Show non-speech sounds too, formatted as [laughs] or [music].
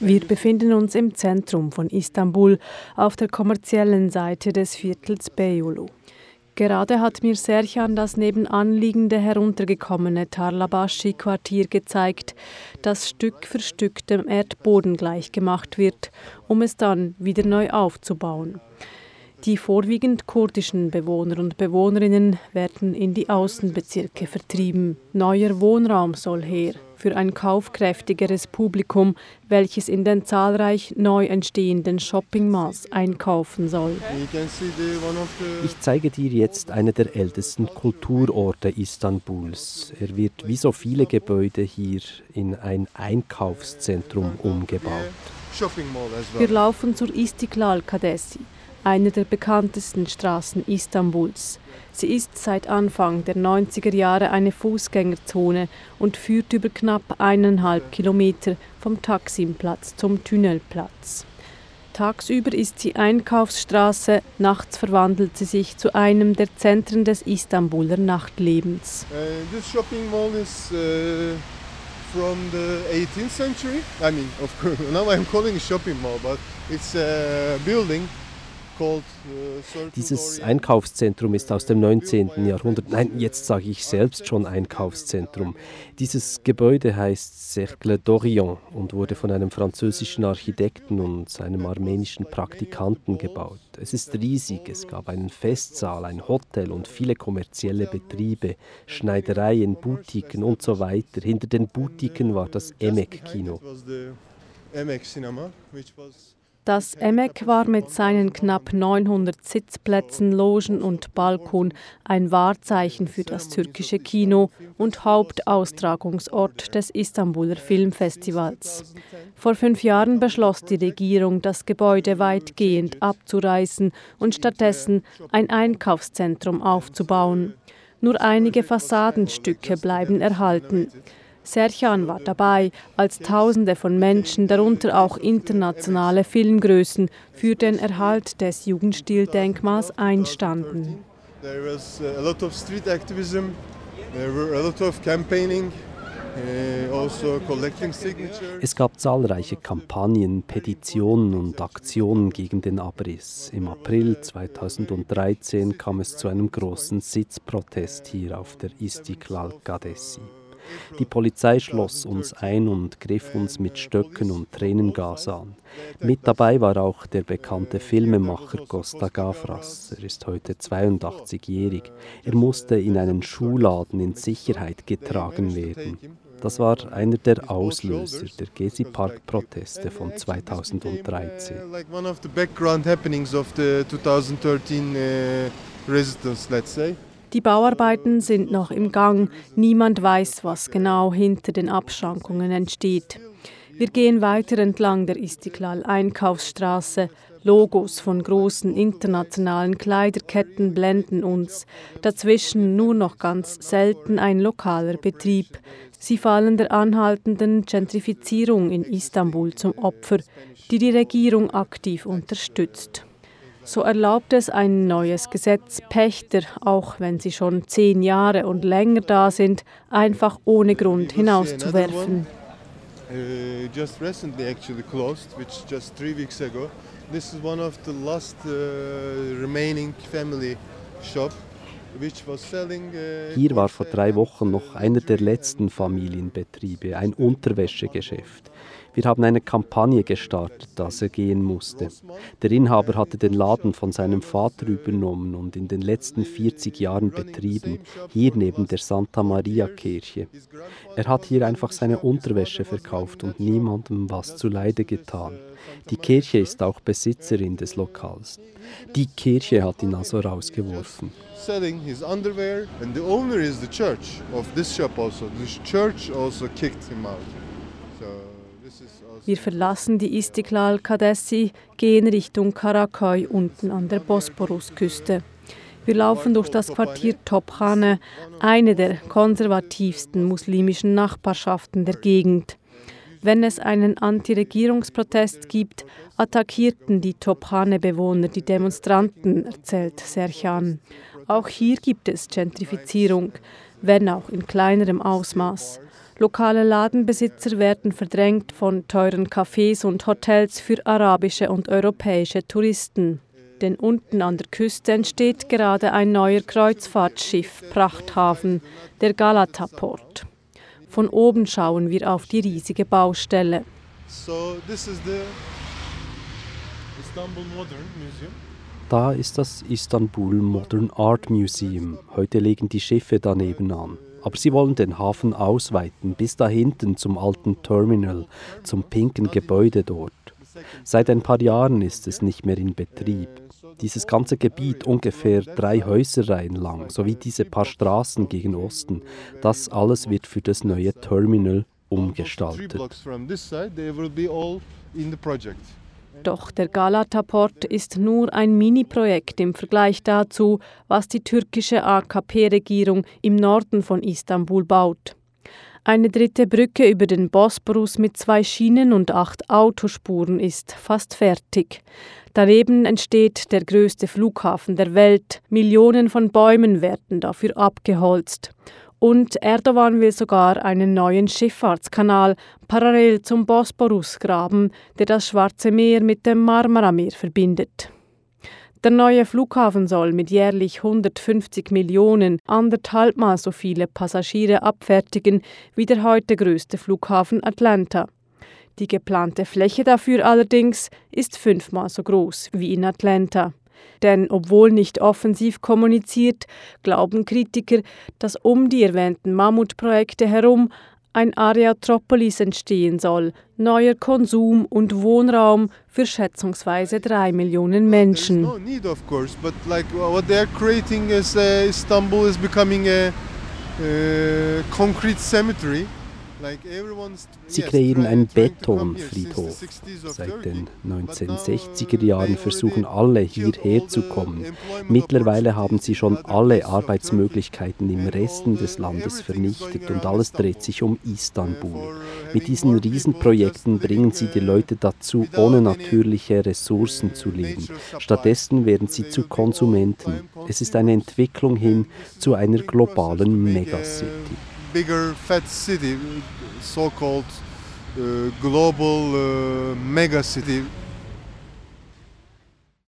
Wir befinden uns im Zentrum von Istanbul auf der kommerziellen Seite des Viertels Beyoğlu. Gerade hat mir Serchan das nebenan liegende heruntergekommene Tarlabashi-Quartier gezeigt, das Stück für Stück dem Erdboden gleichgemacht wird, um es dann wieder neu aufzubauen. Die vorwiegend kurdischen Bewohner und Bewohnerinnen werden in die Außenbezirke vertrieben. Neuer Wohnraum soll her für ein kaufkräftigeres Publikum, welches in den zahlreich neu entstehenden Shoppingmalls einkaufen soll. Ich zeige dir jetzt einen der ältesten Kulturorte Istanbuls. Er wird wie so viele Gebäude hier in ein Einkaufszentrum umgebaut. Wir laufen zur Istiklal Kadesi eine der bekanntesten Straßen Istanbuls. Sie ist seit Anfang der 90er Jahre eine Fußgängerzone und führt über knapp eineinhalb Kilometer vom Taksimplatz zum Tunnelplatz. Tagsüber ist sie Einkaufsstraße, nachts verwandelt sie sich zu einem der Zentren des Istanbuler Nachtlebens. Uh, this shopping mall is uh, from the 18th century. I mean, of course, [laughs] now I'm calling it shopping mall, but it's a building Dieses Einkaufszentrum ist aus dem 19. Jahrhundert. Nein, jetzt sage ich selbst schon Einkaufszentrum. Dieses Gebäude heißt Cercle d'Orient und wurde von einem französischen Architekten und einem armenischen Praktikanten gebaut. Es ist riesig. Es gab einen Festsaal, ein Hotel und viele kommerzielle Betriebe, Schneidereien, Boutiquen und so weiter. Hinter den Boutiquen war das Emek-Kino. Emek das EMEC war mit seinen knapp 900 Sitzplätzen, Logen und Balkon ein Wahrzeichen für das türkische Kino und Hauptaustragungsort des Istanbuler Filmfestivals. Vor fünf Jahren beschloss die Regierung, das Gebäude weitgehend abzureißen und stattdessen ein Einkaufszentrum aufzubauen. Nur einige Fassadenstücke bleiben erhalten. Serchan war dabei, als Tausende von Menschen, darunter auch internationale Filmgrößen, für den Erhalt des Jugendstildenkmals einstanden. There was a lot of street activism, there were a lot of campaigning. Uh, also es gab zahlreiche Kampagnen, Petitionen und Aktionen gegen den Abriss. Im April 2013 kam es zu einem großen Sitzprotest hier auf der Istiklal Gadesi. Die Polizei schloss uns ein und griff uns mit Stöcken und Tränengas an. Mit dabei war auch der bekannte Filmemacher Costa Gavras. Er ist heute 82-jährig. Er musste in einen Schuhladen in Sicherheit getragen werden. Das war einer der Auslöser der Gezi Park Proteste von 2013. One of the background happenings of the 2013 uh, resistance, let's. Die Bauarbeiten sind noch im Gang. Niemand weiß, was genau hinter den Abschrankungen entsteht. Wir gehen weiter entlang der Istiklal Einkaufsstraße. Logos von großen internationalen Kleiderketten blenden uns. Dazwischen nur noch ganz selten ein lokaler Betrieb. Sie fallen der anhaltenden Gentrifizierung in Istanbul zum Opfer, die die Regierung aktiv unterstützt. So erlaubt es ein neues Gesetz, Pächter, auch wenn sie schon zehn Jahre und länger da sind, einfach ohne Grund hinauszuwerfen. Uh, just recently actually closed, which just three weeks ago. This is one of the last uh, remaining family shop uh, hier war vor drei Wochen noch einer der letzten Familienbetriebe, ein Unterwäschegeschäft. Wir haben eine Kampagne gestartet, dass er gehen musste. Der Inhaber hatte den Laden von seinem Vater übernommen und in den letzten 40 Jahren betrieben, hier neben der Santa Maria Kirche. Er hat hier einfach seine Unterwäsche verkauft und niemandem was zuleide getan. Die Kirche ist auch Besitzerin des Lokals. Die Kirche hat ihn also rausgeworfen. Selling his underwear and the owner is the church of this shop also. The church also kicked him out. Wir verlassen die Istiklal Kadesi, gehen Richtung Karaköy unten an der Bosporusküste. Wir laufen durch das Quartier Tophane, eine der konservativsten muslimischen Nachbarschaften der Gegend. Wenn es einen Antiregierungsprotest gibt, attackierten die Tophane-Bewohner die Demonstranten, erzählt Serchan. Auch hier gibt es Gentrifizierung. wenn auch in kleinerem Ausmaß. Lokale Ladenbesitzer werden verdrängt von teuren Cafés und Hotels für arabische und europäische Touristen. Denn unten an der Küste entsteht gerade ein neuer Kreuzfahrtschiff, Prachthafen, der Galata-Port. Von oben schauen wir auf die riesige Baustelle. So. Da ist das Istanbul Modern Art Museum. Heute legen die Schiffe daneben an. Aber sie wollen den Hafen ausweiten, bis da hinten zum alten Terminal, zum pinken Gebäude dort. Seit ein paar Jahren ist es nicht mehr in Betrieb. Dieses ganze Gebiet ungefähr drei Häuserreihen lang, sowie diese paar Straßen gegen Osten, das alles wird für das neue Terminal umgestaltet. Doch der Galata-Port ist nur ein Mini-Projekt im Vergleich dazu, was die türkische AKP-Regierung im Norden von Istanbul baut. Eine dritte Brücke über den Bosporus mit zwei Schienen und acht Autospuren ist fast fertig. Daneben entsteht der größte Flughafen der Welt. Millionen von Bäumen werden dafür abgeholzt. Und Erdogan will sogar einen neuen Schifffahrtskanal parallel zum Bosporus graben, der das Schwarze Meer mit dem Marmarameer verbindet. Der neue Flughafen soll mit jährlich 150 Millionen anderthalbmal so viele Passagiere abfertigen wie der heute größte Flughafen Atlanta. Die geplante Fläche dafür allerdings ist fünfmal so groß wie in Atlanta. Denn obwohl nicht offensiv kommuniziert, glauben Kritiker, dass um die erwähnten Mammutprojekte herum ein Areatropolis entstehen soll, neuer Konsum und Wohnraum für schätzungsweise drei Millionen Menschen. No need, of course, but like what they're creating is uh, Istanbul is becoming a uh, concrete cemetery. Sie kreieren einen Betonfriedhof. Seit den 1960er Jahren versuchen alle hierher zu kommen. Mittlerweile haben sie schon alle Arbeitsmöglichkeiten im Resten des Landes vernichtet und alles dreht sich um Istanbul. Mit diesen Riesenprojekten bringen sie die Leute dazu, ohne natürliche Ressourcen zu leben. Stattdessen werden sie zu Konsumenten. Es ist eine Entwicklung hin zu einer globalen Megacity bigger fat city, so-called uh, global uh, mega city